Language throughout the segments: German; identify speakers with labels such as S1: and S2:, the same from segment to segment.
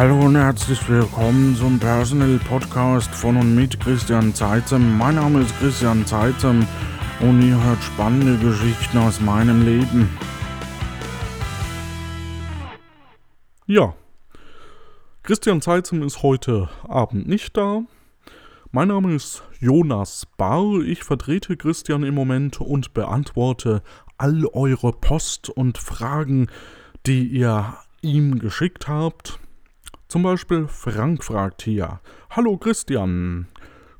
S1: Hallo und herzlich willkommen zum Personal Podcast von und mit Christian Zeitzem. Mein Name ist Christian Zeitzem und ihr hört spannende Geschichten aus meinem Leben. Ja, Christian Zeitzem ist heute Abend nicht da. Mein Name ist Jonas Barr. Ich vertrete Christian im Moment und beantworte all eure Post und Fragen, die ihr ihm geschickt habt. Zum Beispiel Frank fragt hier: Hallo Christian,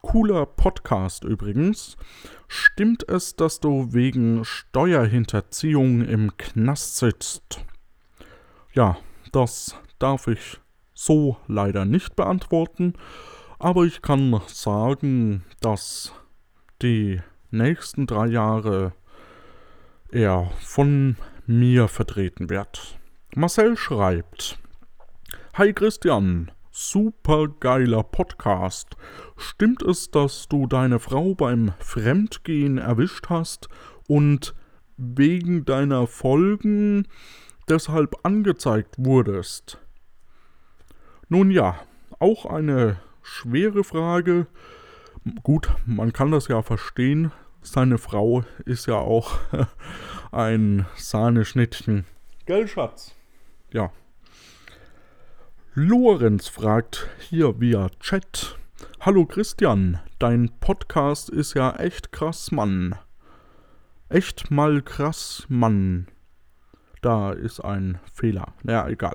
S1: cooler Podcast übrigens. Stimmt es, dass du wegen Steuerhinterziehung im Knast sitzt? Ja, das darf ich so leider nicht beantworten, aber ich kann sagen, dass die nächsten drei Jahre er von mir vertreten wird. Marcel schreibt: Hi Christian, super geiler Podcast. Stimmt es, dass du deine Frau beim Fremdgehen erwischt hast und wegen deiner Folgen deshalb angezeigt wurdest? Nun ja, auch eine schwere Frage. Gut, man kann das ja verstehen. Seine Frau ist ja auch ein Sahneschnittchen. Gell, Schatz? Ja. Lorenz fragt hier via Chat. Hallo Christian, dein Podcast ist ja echt krass, Mann. Echt mal krass, Mann. Da ist ein Fehler. Ja, egal.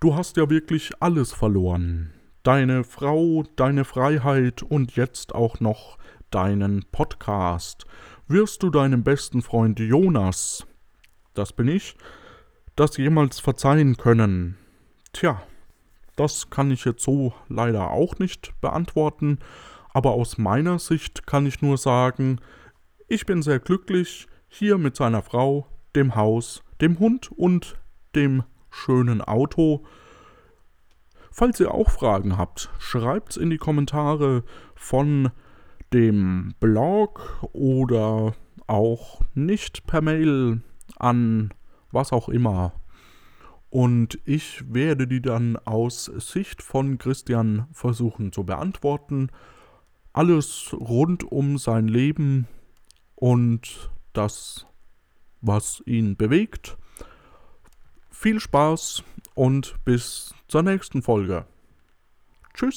S1: Du hast ja wirklich alles verloren. Deine Frau, deine Freiheit und jetzt auch noch deinen Podcast. Wirst du deinem besten Freund Jonas, das bin ich, das jemals verzeihen können? Tja, das kann ich jetzt so leider auch nicht beantworten, aber aus meiner Sicht kann ich nur sagen, ich bin sehr glücklich hier mit seiner Frau, dem Haus, dem Hund und dem schönen Auto. Falls ihr auch Fragen habt, schreibt's in die Kommentare von dem Blog oder auch nicht per Mail an was auch immer. Und ich werde die dann aus Sicht von Christian versuchen zu beantworten. Alles rund um sein Leben und das, was ihn bewegt. Viel Spaß und bis zur nächsten Folge. Tschüss.